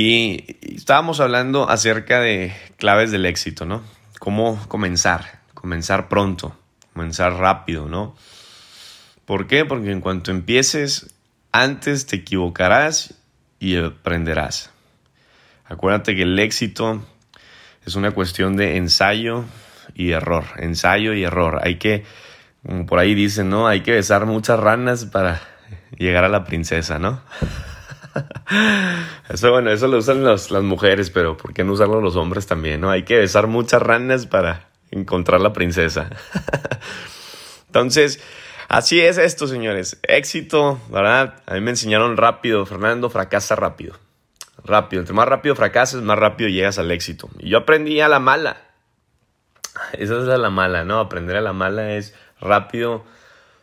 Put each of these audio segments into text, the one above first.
Y estábamos hablando acerca de claves del éxito, ¿no? Cómo comenzar, comenzar pronto, comenzar rápido, ¿no? ¿Por qué? Porque en cuanto empieces, antes te equivocarás y aprenderás. Acuérdate que el éxito es una cuestión de ensayo y error, ensayo y error. Hay que, como por ahí dicen, ¿no? Hay que besar muchas ranas para llegar a la princesa, ¿no? Eso, bueno, eso lo usan las mujeres, pero ¿por qué no usarlo los hombres también, no? Hay que besar muchas ranas para encontrar la princesa. Entonces, así es esto, señores. Éxito, ¿verdad? A mí me enseñaron rápido, Fernando, fracasa rápido. Rápido, entre más rápido fracasas, más rápido llegas al éxito. Y yo aprendí a la mala. Esa es la mala, ¿no? Aprender a la mala es rápido,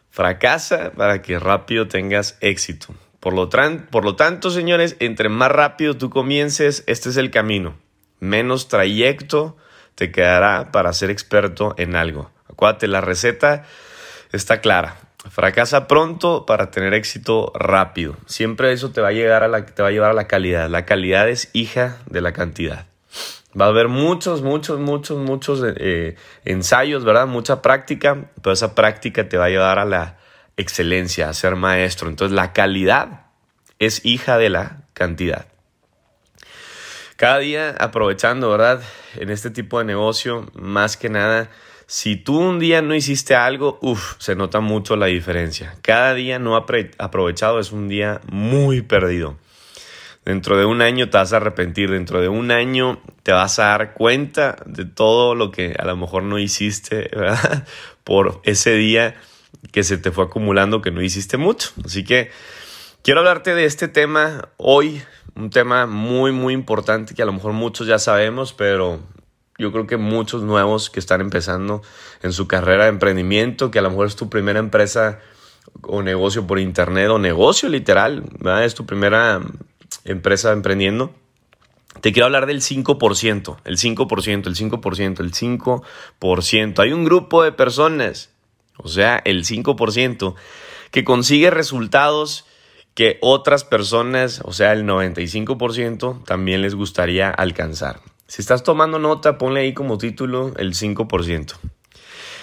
fracasa para que rápido tengas éxito. Por lo, por lo tanto, señores, entre más rápido tú comiences, este es el camino. Menos trayecto te quedará para ser experto en algo. Acuérdate, la receta está clara. Fracasa pronto para tener éxito rápido. Siempre eso te va a, a la, te va a llevar a la calidad. La calidad es hija de la cantidad. Va a haber muchos, muchos, muchos, muchos eh, ensayos, ¿verdad? Mucha práctica, pero esa práctica te va a llevar a la excelencia, ser maestro. Entonces la calidad es hija de la cantidad. Cada día aprovechando, ¿verdad? En este tipo de negocio, más que nada, si tú un día no hiciste algo, uff, se nota mucho la diferencia. Cada día no aprovechado es un día muy perdido. Dentro de un año te vas a arrepentir, dentro de un año te vas a dar cuenta de todo lo que a lo mejor no hiciste, ¿verdad? Por ese día que se te fue acumulando que no hiciste mucho. Así que quiero hablarte de este tema hoy, un tema muy, muy importante que a lo mejor muchos ya sabemos, pero yo creo que muchos nuevos que están empezando en su carrera de emprendimiento, que a lo mejor es tu primera empresa o negocio por internet o negocio literal, ¿verdad? Es tu primera empresa emprendiendo. Te quiero hablar del 5%, el 5%, el 5%, el 5%. Hay un grupo de personas, o sea, el 5%, que consigue resultados que otras personas, o sea, el 95%, también les gustaría alcanzar. Si estás tomando nota, ponle ahí como título el 5%.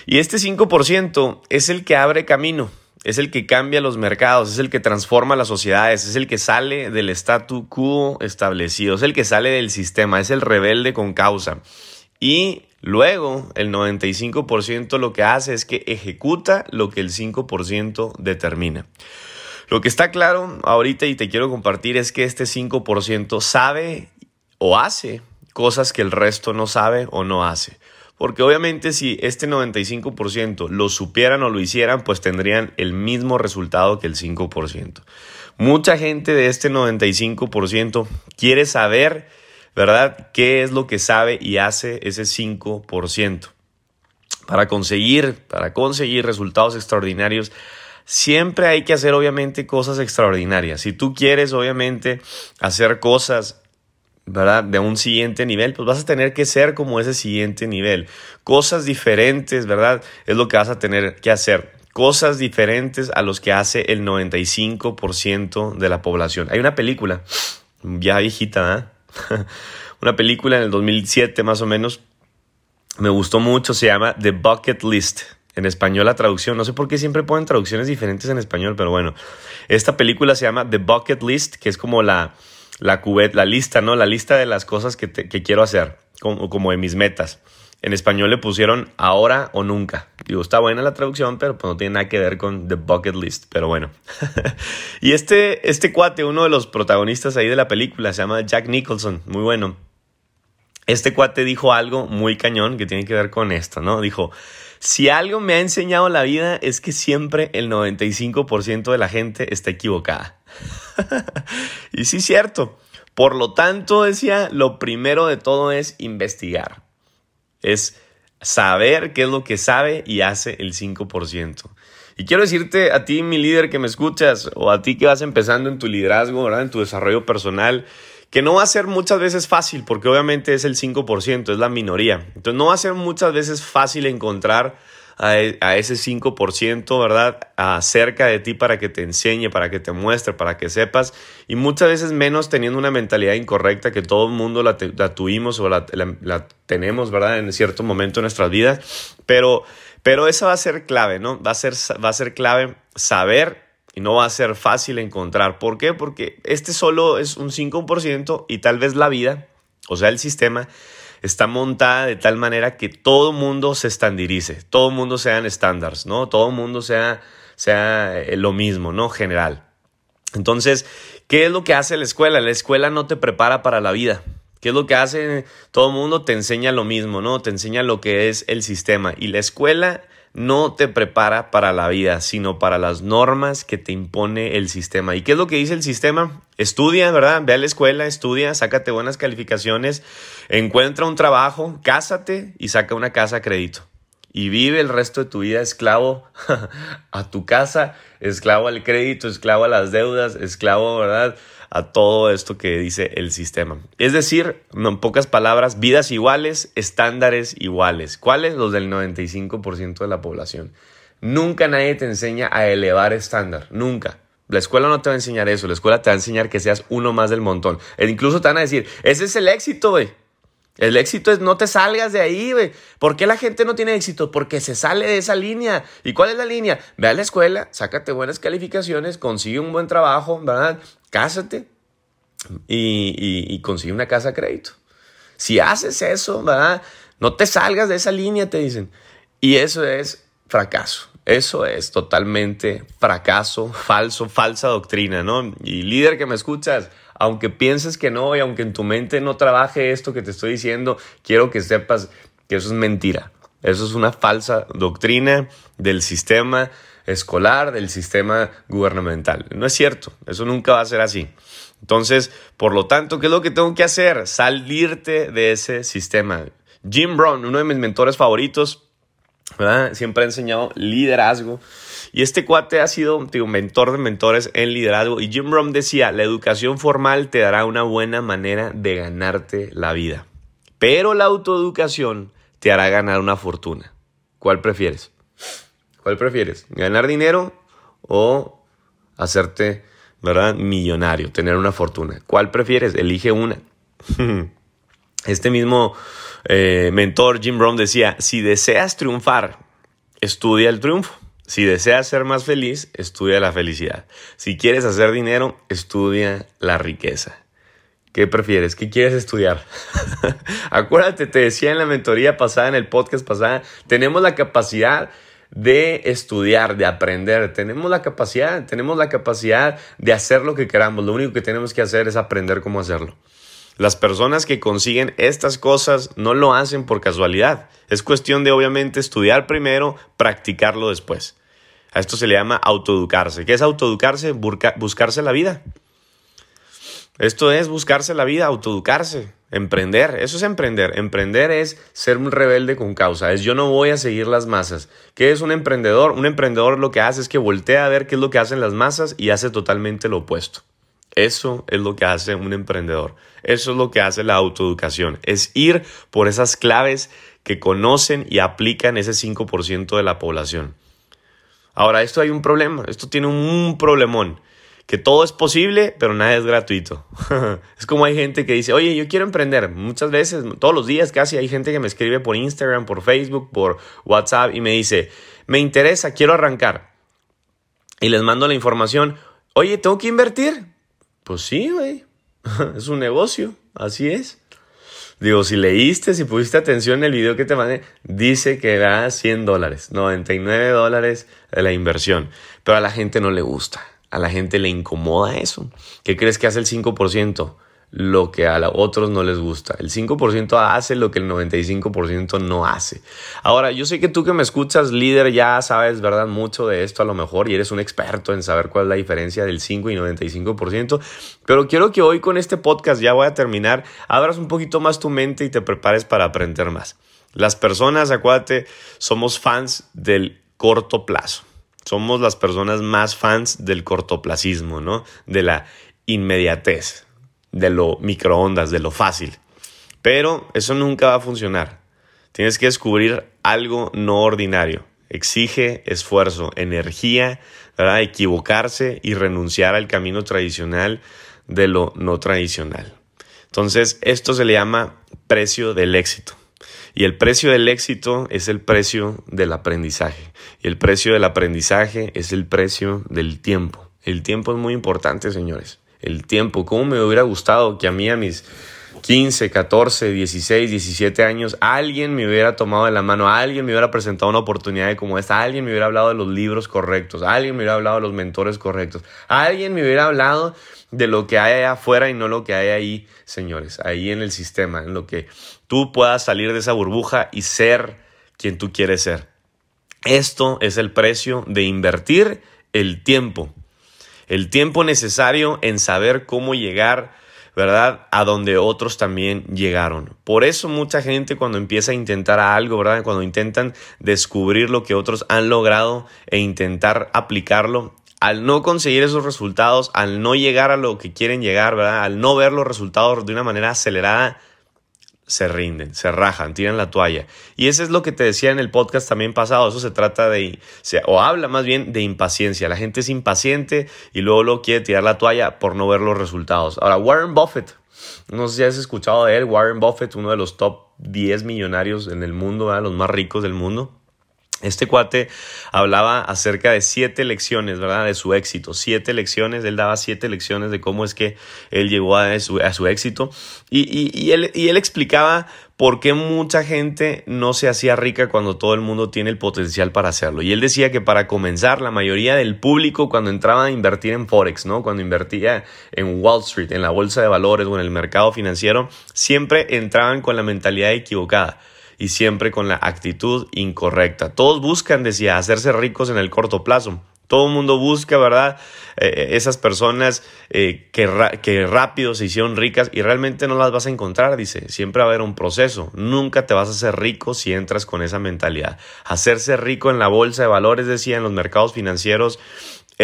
Y este 5% es el que abre camino, es el que cambia los mercados, es el que transforma las sociedades, es el que sale del statu quo establecido, es el que sale del sistema, es el rebelde con causa. Y luego el 95% lo que hace es que ejecuta lo que el 5% determina. Lo que está claro ahorita y te quiero compartir es que este 5% sabe o hace cosas que el resto no sabe o no hace. Porque obviamente si este 95% lo supieran o lo hicieran, pues tendrían el mismo resultado que el 5%. Mucha gente de este 95% quiere saber, ¿verdad?, qué es lo que sabe y hace ese 5%. Para conseguir, para conseguir resultados extraordinarios, siempre hay que hacer obviamente cosas extraordinarias. Si tú quieres obviamente hacer cosas ¿verdad? De un siguiente nivel, pues vas a tener que ser como ese siguiente nivel. Cosas diferentes, ¿verdad? Es lo que vas a tener que hacer. Cosas diferentes a los que hace el 95% de la población. Hay una película, ya viejita, ¿eh? una película en el 2007 más o menos, me gustó mucho, se llama The Bucket List. En español la traducción, no sé por qué siempre ponen traducciones diferentes en español, pero bueno, esta película se llama The Bucket List, que es como la, la cubet, la lista, ¿no? La lista de las cosas que, quiero hacer, como, como de mis metas. En español le pusieron ahora o nunca. Digo, está buena la traducción, pero pues no tiene nada que ver con The Bucket List, pero bueno. y este, este cuate, uno de los protagonistas ahí de la película, se llama Jack Nicholson, muy bueno. Este cuate dijo algo muy cañón que tiene que ver con esto, ¿no? Dijo, si algo me ha enseñado la vida es que siempre el 95% de la gente está equivocada. y sí, cierto. Por lo tanto, decía, lo primero de todo es investigar. Es saber qué es lo que sabe y hace el 5%. Y quiero decirte a ti, mi líder que me escuchas, o a ti que vas empezando en tu liderazgo, en tu desarrollo personal, que no va a ser muchas veces fácil, porque obviamente es el 5%, es la minoría. Entonces no va a ser muchas veces fácil encontrar a, e, ese 5%, ¿verdad? Acerca de ti para que te enseñe, para que te muestre, para que sepas. Y muchas veces menos teniendo una mentalidad incorrecta que todo el mundo la, tuvimos o la, tenemos, ¿verdad? En cierto momento de nuestras vidas. Pero, pero esa va a ser clave, ¿no? Va a ser, va a ser clave saber y no va a ser fácil encontrar. ¿Por qué? Porque este solo es un 5% y tal vez la vida, o sea, el sistema, está montada de tal manera que todo mundo se estandarice, todo mundo sean estándares, ¿no? Todo mundo sea, sea eh, lo mismo, ¿no? General. Entonces, ¿qué es lo que hace la escuela? La escuela no te prepara para la vida. ¿Qué es lo que hace? Todo mundo te enseña lo mismo, ¿no? Te enseña lo que es el sistema. Y la escuela no te prepara para la vida, sino para las normas que te impone el sistema. ¿Y qué es lo que dice el sistema? Estudia, ¿verdad? Ve a la escuela, estudia, sácate buenas calificaciones, encuentra un trabajo, cásate y saca una casa a crédito. Y vive el resto de tu vida esclavo a tu casa, esclavo al crédito, esclavo a las deudas, esclavo, ¿verdad? a todo esto que dice el sistema. Es decir, en pocas palabras, vidas iguales, estándares iguales. ¿Cuáles? Los del 95% de la población. Nunca nadie te enseña a elevar estándar, nunca. La escuela no te va a enseñar eso, la escuela te va a enseñar que seas uno más del montón. E incluso te van a decir, ese es el éxito, güey. El éxito es no te salgas de ahí, güey. ¿Por qué la gente no tiene éxito? Porque se sale de esa línea. ¿Y cuál es la línea? Ve a la escuela, sácate buenas calificaciones, consigue un buen trabajo, ¿verdad? Cásate y, consigue una casa a crédito. Si haces eso, ¿verdad? No te salgas de esa línea, te dicen. Y eso es fracaso. Eso es totalmente fracaso, falso, falsa doctrina, ¿no? Y líder que me escuchas, aunque pienses que no y aunque en tu mente no trabaje esto que te estoy diciendo, quiero que sepas que eso es mentira. Eso es una falsa doctrina del sistema escolar, del sistema gubernamental. No es cierto, eso nunca va a ser así. Entonces, por lo tanto, ¿qué es lo que tengo que hacer? Salirte de ese sistema. Jim Brown, uno de mis mentores favoritos, siempre ha enseñado liderazgo. Y este cuate ha sido un mentor de mentores en liderazgo. Y Jim Rohn decía, la educación formal te dará una buena manera de ganarte la vida. Pero la autoeducación te hará ganar una fortuna. ¿Cuál prefieres? ¿Cuál prefieres? ¿Ganar dinero o hacerte, ¿verdad? Millonario, tener una fortuna. ¿Cuál prefieres? Elige una. Este mismo eh, mentor Jim Rohn decía, si deseas triunfar, estudia el triunfo. Si deseas ser más feliz, estudia la felicidad. Si quieres hacer dinero, estudia la riqueza. ¿Qué prefieres? ¿Qué quieres estudiar? Acuérdate, te decía en la mentoría pasada, en el podcast pasada, tenemos la capacidad de estudiar, de aprender. Tenemos la capacidad, tenemos la capacidad de hacer lo que queramos. Lo único que tenemos que hacer es aprender cómo hacerlo. Las personas que consiguen estas cosas no lo hacen por casualidad. Es cuestión de obviamente estudiar primero, practicarlo después. A esto se le llama autoeducarse. ¿Qué es autoeducarse? buscarse la vida. Esto es buscarse la vida, autoeducarse, emprender. Eso es emprender. Emprender es ser un rebelde con causa. Es yo no voy a seguir las masas. ¿Qué es un emprendedor? Un emprendedor lo que hace es que voltea a ver qué es lo que hacen las masas y hace totalmente lo opuesto. Eso es lo que hace un emprendedor. Eso es lo que hace la autoeducación. Es ir por esas claves que conocen y aplican ese 5% de la población. Ahora, esto hay un problema. Esto tiene un problemón. Que todo es posible, pero nada es gratuito. es como hay gente que dice, oye, yo quiero emprender. Muchas veces, todos los días casi, hay gente que me escribe por Instagram, por Facebook, por WhatsApp y me dice, me interesa, quiero arrancar. Y les mando la información, oye, ¿tengo que invertir? Pues sí, güey. es un negocio, así es. Digo, si leíste, si pusiste atención en el video que te mandé, dice que da 100 dólares, 99 dólares de la inversión. Pero a la gente no le gusta, a la gente le incomoda eso. ¿Qué crees que hace el 5%? Lo que a otros no les gusta. El 5% hace lo que el 95% no hace. Ahora, yo sé que tú que me escuchas, líder, ya sabes, ¿verdad? Mucho de esto a lo mejor y eres un experto en saber cuál es la diferencia del 5 y 95%, pero quiero que hoy con este podcast, ya voy a terminar, abras un poquito más tu mente y te prepares para aprender más. Las personas, acuérdate, somos fans del corto plazo. Somos las personas más fans del cortoplacismo, ¿no? De la inmediatez de lo microondas, de lo fácil. Pero eso nunca va a funcionar. Tienes que descubrir algo no ordinario. exige esfuerzo, energía, equivocarse y renunciar al camino tradicional de lo no tradicional. Entonces, esto se le llama precio del éxito. Y el precio del éxito es el precio del aprendizaje. Y el precio del aprendizaje es el precio del tiempo. El tiempo es muy importante, señores. El tiempo. ¿Cómo me hubiera gustado que a mí, a mis 15, 14, 16, 17 años, alguien me hubiera tomado de la mano, alguien me hubiera presentado una oportunidad como esta, alguien me hubiera hablado de los libros correctos, alguien me hubiera hablado de los mentores correctos, alguien me hubiera hablado de lo que hay allá afuera y no lo que hay ahí, señores, ahí en el sistema, en lo que tú puedas salir de esa burbuja y ser quien tú quieres ser. Esto es el precio de invertir el tiempo, el tiempo necesario en saber cómo llegar ¿verdad? A donde otros también llegaron. Por eso mucha gente cuando empieza a intentar algo, ¿verdad? Cuando intentan descubrir lo que otros han logrado e intentar aplicarlo, al no conseguir esos resultados, al no llegar a lo que quieren llegar, ¿verdad? Al no ver los resultados de una manera acelerada, se rinden, se rajan, tiran la toalla. Y eso es lo que te decía en el podcast también pasado, eso se trata de, o habla más bien de impaciencia. La gente es impaciente y luego lo quiere tirar la toalla por no ver los resultados. Ahora, Warren Buffett, no sé si has escuchado de él, Warren Buffett, uno de los top 10 millonarios en el mundo, los más ricos del mundo. Este cuate hablaba acerca de siete lecciones, ¿verdad? De su éxito. Siete lecciones, él daba siete lecciones de cómo es que él llegó a su, éxito. Y, y, él, y él explicaba por qué mucha gente no se hacía rica cuando todo el mundo tiene el potencial para hacerlo. Y él decía que para comenzar, la mayoría del público cuando entraba a invertir en Forex, ¿no? Cuando invertía en Wall Street, en la bolsa de valores o en el mercado financiero, siempre entraban con la mentalidad equivocada y siempre con la actitud incorrecta. Todos buscan, decía, hacerse ricos en el corto plazo. Todo el mundo busca, ¿verdad? Eh, eh, esas personas eh, que, que rápido se hicieron ricas y realmente no las vas a encontrar, dice. Siempre va a haber un proceso. Nunca te vas a hacer rico si entras con esa mentalidad. Hacerse rico en la bolsa de valores, decía, en los mercados financieros,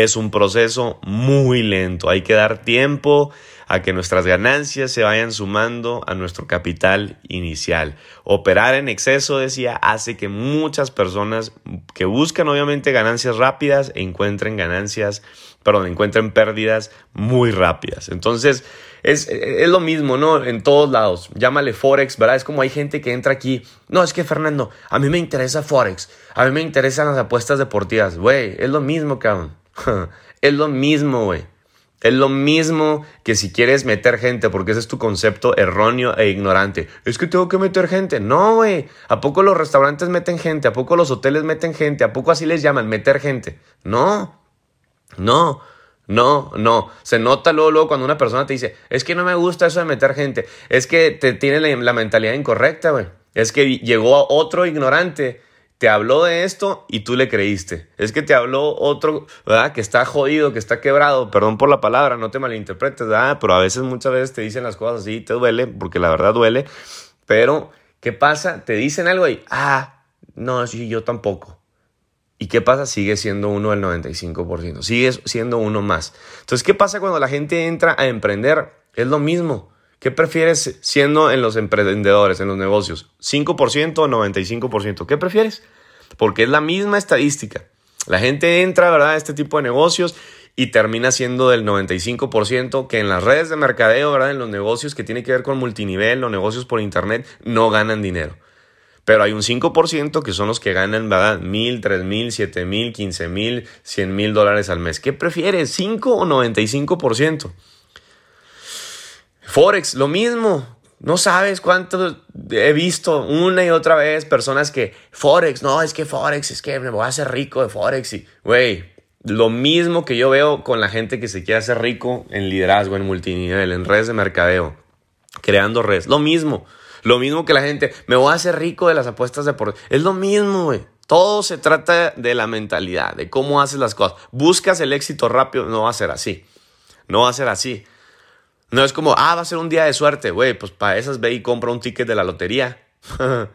es un proceso muy lento. Hay que dar tiempo a que nuestras ganancias se vayan sumando a nuestro capital inicial. Operar en exceso, decía, hace que muchas personas que buscan obviamente ganancias rápidas encuentren ganancias, perdón, encuentren pérdidas muy rápidas. Entonces, es, es, lo mismo, ¿no? En todos lados. Llámale Forex, ¿verdad? Es como hay gente que entra aquí. No, es que Fernando, a mí me interesa Forex. A mí me interesan las apuestas deportivas. Güey, es lo mismo, cabrón. es lo mismo, güey. Es lo mismo que si quieres meter gente, porque ese es tu concepto erróneo e ignorante. Es que tengo que meter gente. No, güey. ¿A poco los restaurantes meten gente? ¿A poco los hoteles meten gente? ¿A poco así les llaman meter gente? No. No. No, no. Se nota luego, luego cuando una persona te dice, es que no me gusta eso de meter gente. Es que te tiene la, la mentalidad incorrecta, güey. Es que llegó otro ignorante te habló de esto y tú le creíste. Es que te habló otro, ¿verdad? Que está jodido, que está quebrado. Perdón por la palabra, no te malinterpretes, ¿verdad? Pero a veces, muchas veces te dicen las cosas así, te duele, porque la verdad duele. Pero, ¿qué pasa? Te dicen algo y, ah, no, sí, yo tampoco. ¿Y qué pasa? Sigue siendo uno del 95%. Sigue siendo uno más. Entonces, ¿qué pasa cuando la gente entra a emprender? Es lo mismo. ¿Qué prefieres siendo en los emprendedores, en los negocios? ¿5% o 95%? ¿Qué prefieres? Porque es la misma estadística. La gente entra, ¿verdad?, a este tipo de negocios y termina siendo del 95% que en las redes de mercadeo, ¿verdad?, en los negocios que tiene que ver con multinivel, los negocios por internet, no ganan dinero. Pero hay un 5% que son los que ganan, ¿verdad? Mil, tres mil, siete mil, quince mil, cien mil dólares al mes. ¿Qué prefieres? ¿5 o 95%? Forex, lo mismo. No sabes cuánto he visto una y otra vez personas que Forex, no, es que Forex, es que me voy a hacer rico de Forex. Y, güey, lo mismo que yo veo con la gente que se quiere hacer rico en liderazgo, en multinivel, en redes de mercadeo, creando redes. Lo mismo. Lo mismo que la gente, me voy a hacer rico de las apuestas de por... Es lo mismo, güey. Todo se trata de la mentalidad, de cómo haces las cosas. Buscas el éxito rápido, no va a ser así. No va a ser así. No es como, ah, va a ser un día de suerte, güey, pues para esas ve y compra un ticket de la lotería.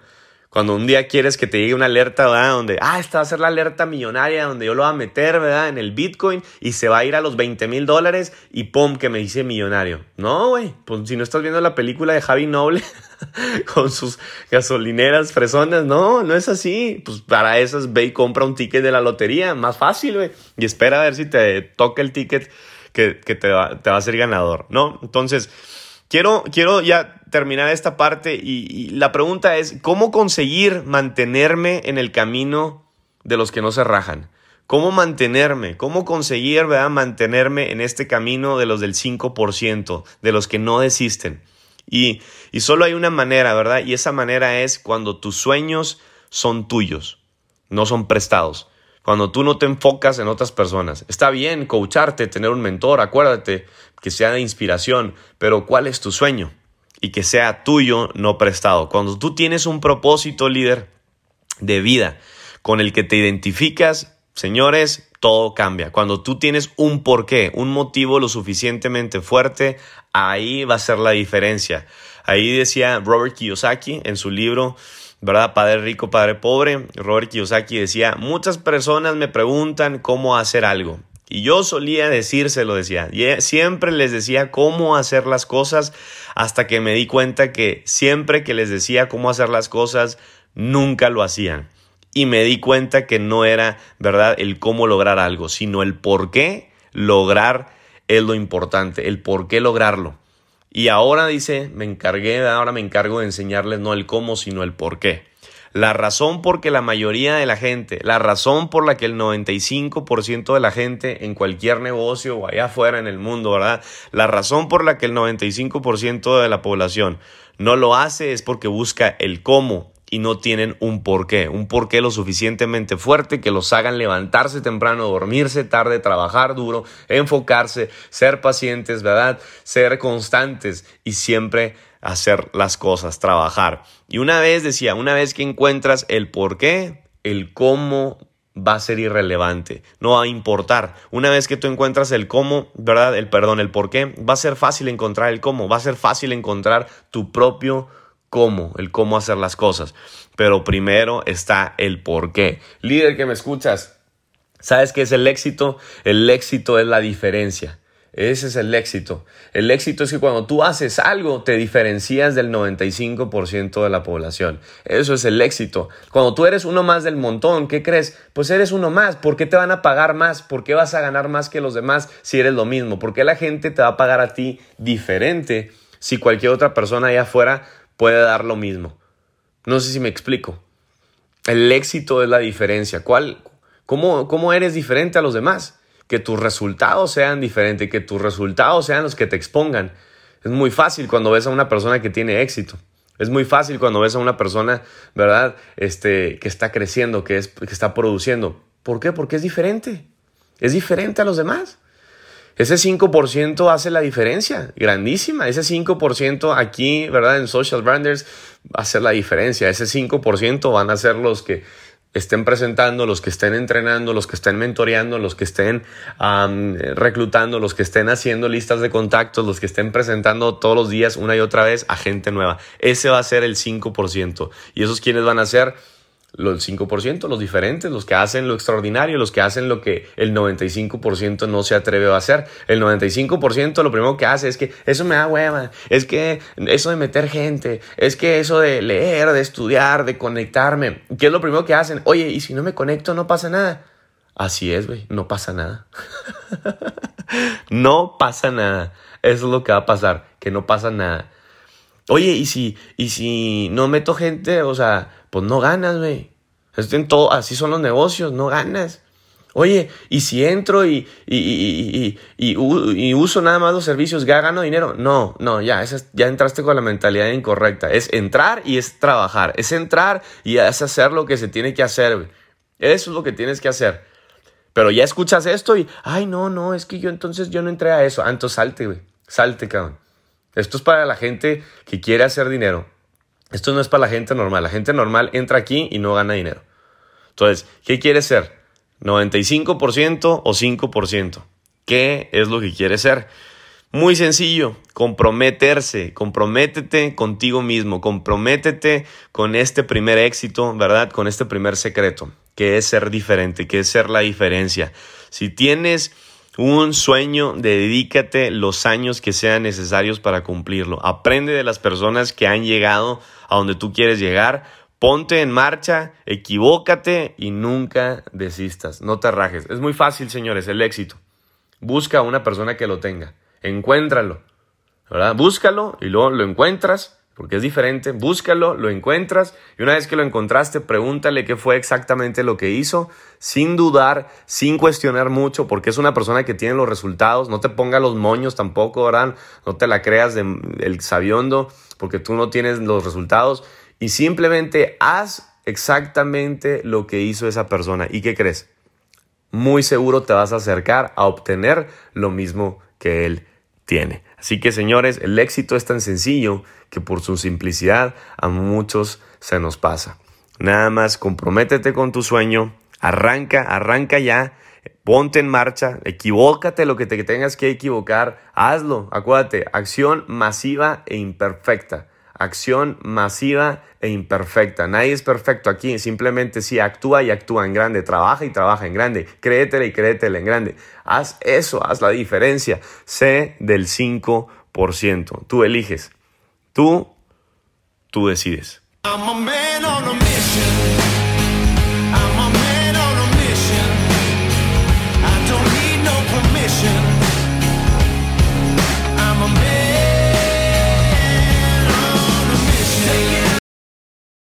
Cuando un día quieres que te llegue una alerta, ¿verdad? Donde, ah, esta va a ser la alerta millonaria, donde yo lo voy a meter, ¿verdad? En el Bitcoin y se va a ir a los 20 mil dólares y pum, que me dice millonario. No, güey, pues si no estás viendo la película de Javi Noble, con sus gasolineras fresonas. No, no es así. Pues para esas ve y compra un ticket de la lotería, más fácil, güey. Y espera a ver si te toca el ticket que, te, va, a ser ganador, ¿no? Entonces, quiero, quiero ya terminar esta parte y, y la pregunta es, ¿cómo conseguir mantenerme en el camino de los que no se rajan? ¿Cómo mantenerme? ¿Cómo conseguir, verdad, mantenerme en este camino de los del 5%, de los que no desisten? Y, y solo hay una manera, ¿verdad? Y esa manera es cuando tus sueños son tuyos, no son prestados. Cuando tú no te enfocas en otras personas. Está bien coacharte, tener un mentor, acuérdate que sea de inspiración, pero ¿cuál es tu sueño? Y que sea tuyo, no prestado. Cuando tú tienes un propósito, líder, de vida con el que te identificas, señores, todo cambia. Cuando tú tienes un porqué, un motivo lo suficientemente fuerte, ahí va a ser la diferencia. Ahí decía Robert Kiyosaki en su libro, ¿verdad? Padre rico, padre pobre. Robert Kiyosaki decía, muchas personas me preguntan cómo hacer algo. Y yo solía decírselo, decía. Siempre les decía cómo hacer las cosas hasta que me di cuenta que siempre que les decía cómo hacer las cosas, nunca lo hacían y me di cuenta que no era, ¿verdad?, el cómo lograr algo, sino el por qué lograr es lo importante, el por qué lograrlo. Y ahora dice, me encargué, ahora me encargo de enseñarles no el cómo, sino el por qué. La razón por que la mayoría de la gente, la razón por la que el 95% de la gente en cualquier negocio o allá afuera en el mundo, ¿verdad? La razón por la que el 95% de la población no lo hace es porque busca el cómo, y no tienen un porqué, un porqué lo suficientemente fuerte que los hagan levantarse temprano, dormirse tarde, trabajar duro, enfocarse, ser pacientes, ¿verdad? Ser constantes y siempre hacer las cosas, trabajar. Y una vez decía, una vez que encuentras el porqué, el cómo va a ser irrelevante, no va a importar. Una vez que tú encuentras el cómo, ¿verdad? El perdón, el por qué, va a ser fácil encontrar el cómo, va a ser fácil encontrar tu propio cómo, el cómo hacer las cosas. Pero primero está el por qué. Líder que me escuchas, ¿sabes qué es el éxito? El éxito es la diferencia. Ese es el éxito. El éxito es que cuando tú haces algo te diferencias del 95% de la población. Eso es el éxito. Cuando tú eres uno más del montón, ¿qué crees? Pues eres uno más. ¿Por qué te van a pagar más? ¿Por qué vas a ganar más que los demás si eres lo mismo? ¿Por qué la gente te va a pagar a ti diferente si cualquier otra persona allá afuera puede dar lo mismo. No sé si me explico. El éxito es la diferencia. ¿Cuál, cómo, ¿Cómo eres diferente a los demás? Que tus resultados sean diferentes, que tus resultados sean los que te expongan. Es muy fácil cuando ves a una persona que tiene éxito. Es muy fácil cuando ves a una persona, ¿verdad? Este, que está creciendo, que, es, que está produciendo. ¿Por qué? Porque es diferente. Es diferente a los demás. Ese 5% hace la diferencia, grandísima. Ese 5% aquí, ¿verdad? En Social Branders va a hacer la diferencia. Ese 5% van a ser los que estén presentando, los que estén entrenando, los que estén mentoreando, los que estén reclutando, los que estén haciendo listas de contactos, los que estén presentando todos los días una y otra vez a gente nueva. Ese va a ser el 5%. ¿Y esos quienes van a ser? Los 5%, los diferentes, los que hacen lo extraordinario, los que hacen lo que el 95% no se atreve a hacer. El 95% lo primero que hace es que eso me da hueva, es que eso de meter gente, es que eso de leer, de estudiar, de conectarme, ¿qué es lo primero que hacen? Oye, y si no me conecto no pasa nada. Así es, güey, no pasa nada. no pasa nada. Eso es lo que va a pasar, que no pasa nada. Oye, y si, y si no meto gente, o sea, pues no ganas, güey. así son los negocios, no ganas. Oye, y si entro y, y, y, uso nada más los servicios, ¿ya gano dinero? No, no, ya, ya entraste con la mentalidad incorrecta. Es entrar y es trabajar. Es entrar y es hacer lo que se tiene que hacer. Güey. Eso es lo que tienes que hacer. Pero ya escuchas esto y, ay, no, no, es que yo entonces yo no entré a eso. Ah, entonces salte, güey. Salte, cabrón. Esto es para la gente que quiere hacer dinero. Esto no es para la gente normal. La gente normal entra aquí y no gana dinero. Entonces, ¿qué quiere ser? ¿95% o 5%? ¿Qué es lo que quiere ser? Muy sencillo, comprometerse, comprométete contigo mismo, comprométete con este primer éxito, ¿verdad? Con este primer secreto, que es ser diferente, que es ser la diferencia. Si tienes un sueño, dedícate los años que sean necesarios para cumplirlo. Aprende de las personas que han llegado a donde tú quieres llegar. Ponte en marcha, equivócate y nunca desistas. No te rajes. Es muy fácil, señores, el éxito. Busca a una persona que lo tenga. Encuéntralo. ¿verdad? Búscalo y luego lo encuentras porque es diferente. Búscalo, lo encuentras y una vez que lo encontraste, pregúntale qué fue exactamente lo que hizo, sin dudar, sin cuestionar mucho, porque es una persona que tiene los resultados. No te ponga los moños tampoco, ¿verdad? No te la creas del el sabiondo, porque tú no tienes los resultados. Y simplemente haz exactamente lo que hizo esa persona. ¿Y qué crees? Muy seguro te vas a acercar a obtener lo mismo que él tiene. Así que señores, el éxito es tan sencillo que por su simplicidad a muchos se nos pasa. Nada más comprométete con tu sueño, arranca, arranca ya, ponte en marcha, equivócate lo que te tengas que equivocar, hazlo, acuérdate, acción masiva e imperfecta. Acción masiva e imperfecta. Nadie es perfecto aquí. Simplemente si actúa y actúa en grande. Trabaja y trabaja en grande. Créetela y créetela en grande. Haz eso, haz la diferencia. Sé del 5%. Tú eliges. Tú, tú decides.